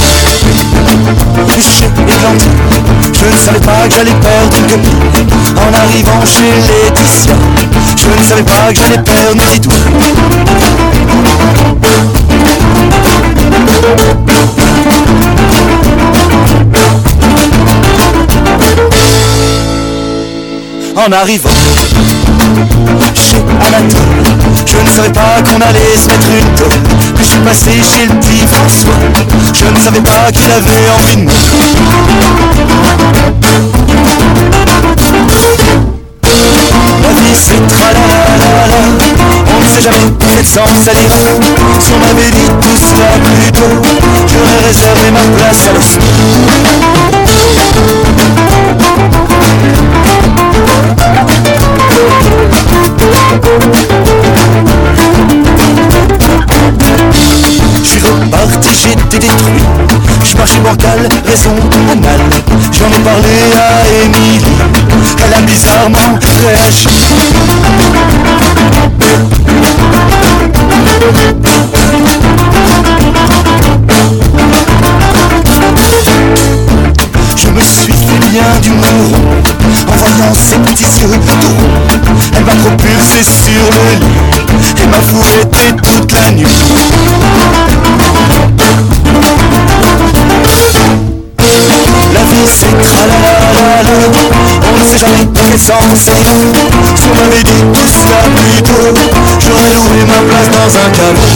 chez Églantine, je ne savais pas que j'allais perdre une copine. En arrivant chez Laetitia, je ne savais pas que j'allais perdre une toi. En arrivant chez Anatole, je ne savais pas qu'on allait se mettre une tôle. Puis je suis passé chez le petit François, je ne savais pas qu'il avait envie de moi. La vie c'est tralalala, serait jamais peut-être sans salir Si on m'avait dit tout cela plus tôt J'aurais réservé ma place à l'hosto reparti, j'étais détruit Je marchais mortal, raison anale J'en ai parlé à Émilie. Elle a bizarrement réagi. Je me suis fait bien d'humour En voyant ses petits yeux tout Elle m'a propulsé sur le lit Et m'a fouetté toute la nuit La vie c'est tralalalala. On ne sait jamais quel sens c'est Si on m'avait dit tout cela plus tôt J'aurais loué ma place dans un caveau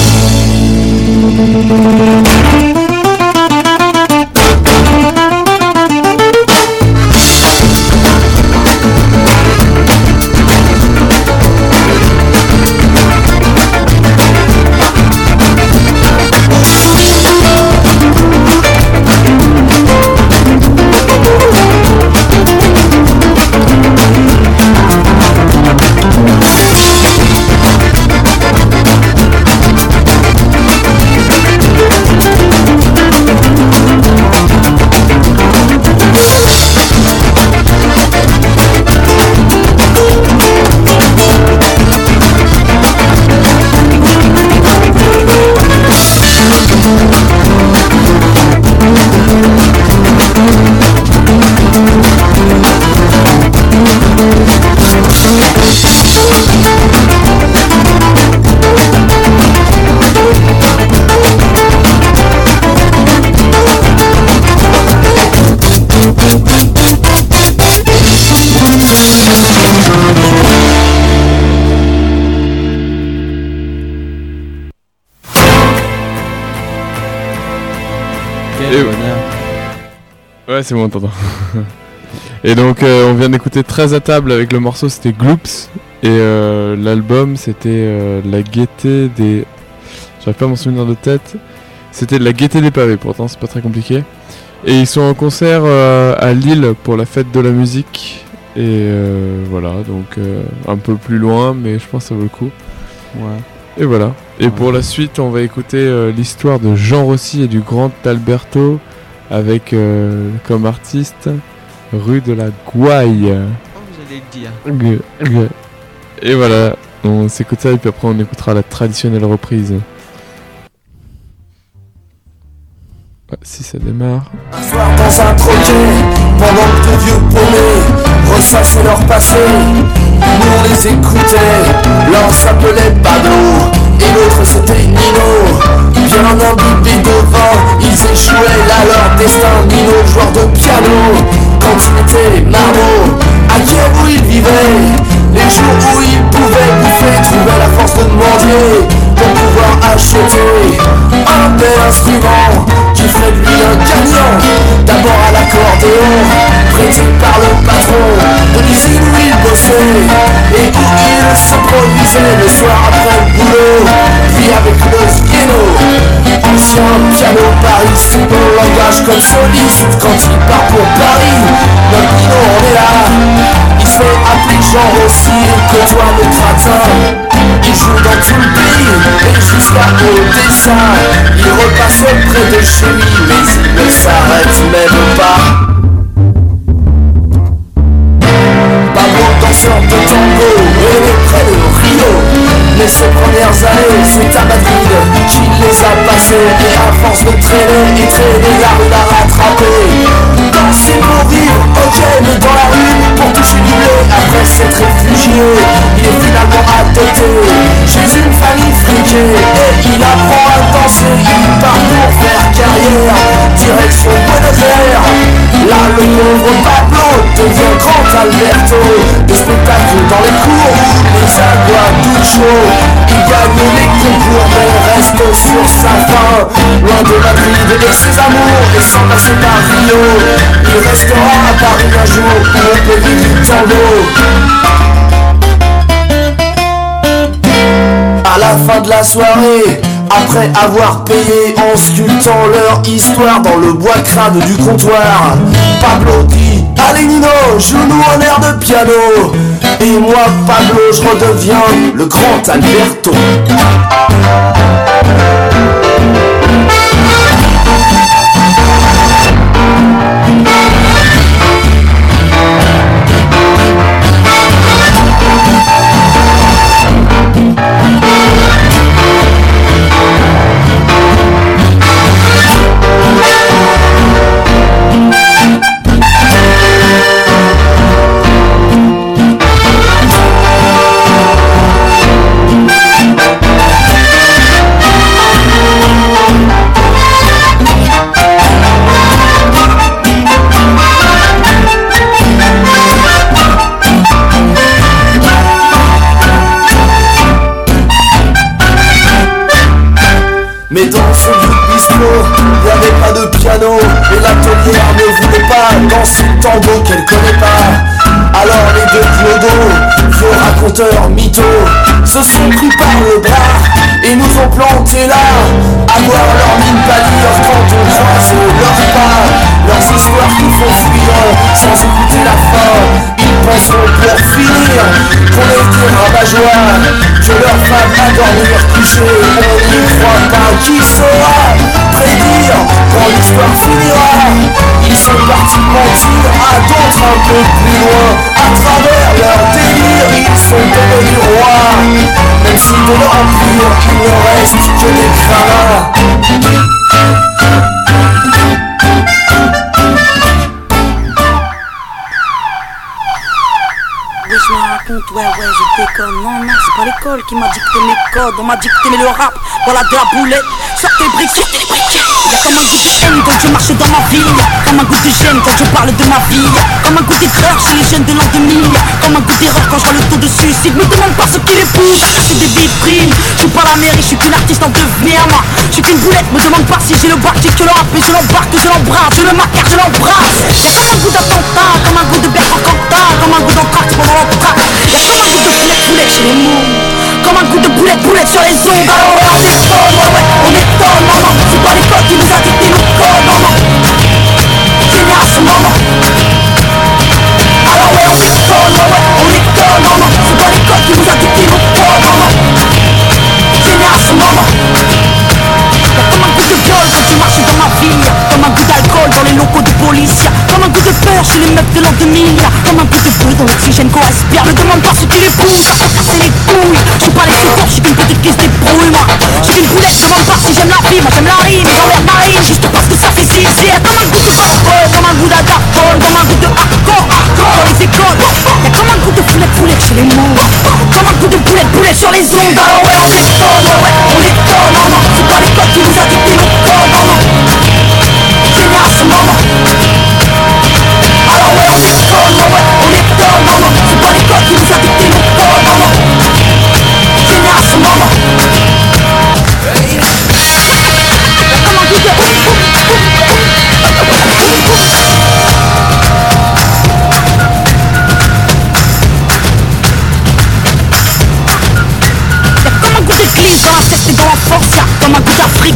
c'est bon, t'entends. Et donc, euh, on vient d'écouter 13 à table avec le morceau, c'était Gloops. Et euh, l'album, c'était euh, La gaieté des. J'arrive pas à m'en souvenir de tête. C'était La gaieté des pavés, pourtant, c'est pas très compliqué. Et ils sont en concert à Lille pour la fête de la musique. Et voilà, donc un peu plus loin, mais je pense que ça vaut le coup. Ouais. Et voilà. Et pour la suite, on va écouter l'histoire de Jean Rossi et du grand Alberto avec euh, comme artiste rue de la Gouaille. Oh, le dire. Et voilà, on s'écoute ça et puis après on écoutera la traditionnelle reprise. Ouais, si ça démarre. Un soir dans un troquet, pendant que deux vieux paumés ressassaient leur passé, nous on les écoutait, l'un s'appelait Pablo, et l'autre c'était Nino. Bien imbibés de vin, destin, Nino joueur de piano, quand il était marmot, à Kiev où il vivait, les jours où il pouvait bouffer, trouver la force de mendier, pour pouvoir acheter un bel instrument qui ferait de lui un gagnant. D'abord à l'accordéon, prêté par le patron de l'usine où il bossait et où il s'improvisait le soir après le boulot. Puis avec le piano, ancien piano Paris, c'est bon langage comme soliste quand il part pour Paris. Notre Pino, on est là, il se fait appeler Jean Rossi, que toi le gratin. Il joue dans tout le pays et jusqu'à Odessa Il repasse près de chez lui mais il ne s'arrête même pas Pablo danseur de tango Mais ses premières années c'est à Madrid qu'il les a passées. Et à force de traîner et traîner la rue l'a rattrapé. Danser pour vivre, ok mais dans la rue pour toucher du blé. Après s'être réfugié, il est finalement adopté. Chez une famille friquée et il apprend à danser. Il part pour faire carrière, direction Buenos Aires Là le pauvre Pablo devient grand Alberto. Des spectacles dans les cours, les aguas tout chaud. Il gagne les concours mais reste sur sa fin. Loin de Madrid et ses amours et sans passer par Rio Il restera à Paris un jour pour le pays du tango. À la fin de la soirée, après avoir payé en sculptant leur histoire dans le bois crade du comptoir, Pablo dit Allez Nino, joue-nous un air de piano. Et moi, Pablo, je redeviens le grand Alberto. Que leur femme va dormir couchée On n'y croit pas qui saura prédire quand l'histoire finira. Ils sont partis mentir à d'autres un peu plus loin. À travers leur délire ils sont devenus rois. Même si de leur empire il ne reste que des crins qui m'a dicté mes codes. On m'a dicté mais le rap, voilà de la boulette. Sortez les briquets. Y'a comme un goût de haine quand je marche dans ma ville. Comme un goût de gêne quand je parle de ma vie. Comme un goût d'erreur chez les jeunes de l'an 2000. Comme un goût d'erreur quand je vois le taux de suicide. Me demande pas ce qui les pousse casser des vitrines. Je suis pas la mairie, je suis qu'une artiste en devenir, moi. Je suis qu'une boulette, me demande pas si j'ai le bac, que le rap. Et je l'embarque, je l'embrasse, je le macar, je l'embrasse. Y'a comme un goût d'attentat, comme un goût de Cantat, comme un goût d'entraque pendant l'entraque. Y'a comme un goût de poulet chez les mots. Comme un goût de boulette, boulette sur les ondes. Alors on étonne, ouais, ouais, on étonne, maman. C'est pas l'école qui nous a dicté nos codes, maman. Génération, maman. Alors ouais, on étonne, ouais, ouais, on étonne, maman. C'est pas l'école qui nous a dicté nos codes, maman. Génération, maman. Y'a comme un goût de viol quand tu marches dans ma ville? Comme un goût dans les locaux de police. Comme un goût de peur chez les meufs de l'an 2000 Y'a Comme un goût de feu dans l'oxygène qu'on respire Ne demande pas ce qui les pousse à casser les couilles. J'suis pas les secours, j'suis qu'une petite qui se débrouille moi J'suis qu'une boulette, demande pas si j'aime la vie. Moi j'aime la rime, dans l'air marine Juste parce que ça fait zizir Comme un goût de alcool, comme un goût d'adaptol Comme un goût de hardcore, hardcore. Dans les écoles. Y'a comme un goût de foulette, foulette chez les mots. Comme un goût de boulette, boulette sur les ondes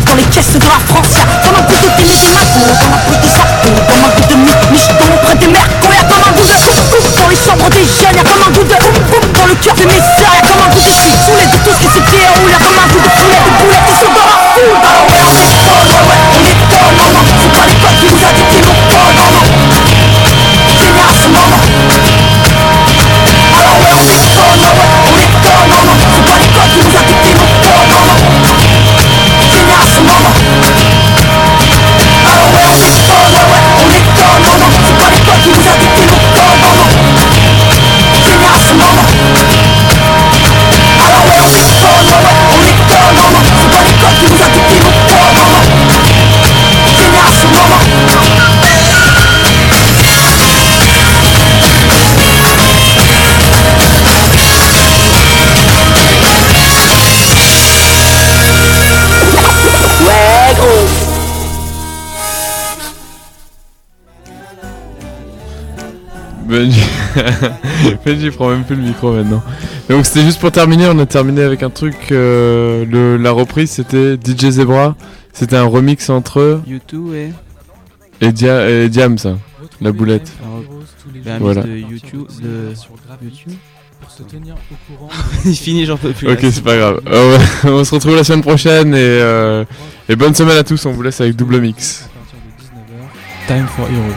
dans les caisses de la France. Comme un goût de télé des magots dans la peau des sapos Comme un goût de mythe micheton près des mercons Y'a comme un goût de dans les chambres des jeunes Y'a un goût Benji prend même plus le micro maintenant. Donc c'était juste pour terminer, on a terminé avec un truc. euh, le, la reprise c'était DJ Zebra. C'était un remix entre eux YouTube et. et, Dia, et Diam, ça. La boulette. Un mix Voilà. de YouTube. De sur Grave YouTube. pour se tenir au courant. Il finit, j'en peux plus. Ok, c'est pas grave. Euh, on se retrouve la semaine prochaine et, euh, et bonne semaine à tous. On vous laisse avec double mix. Time for Heroes.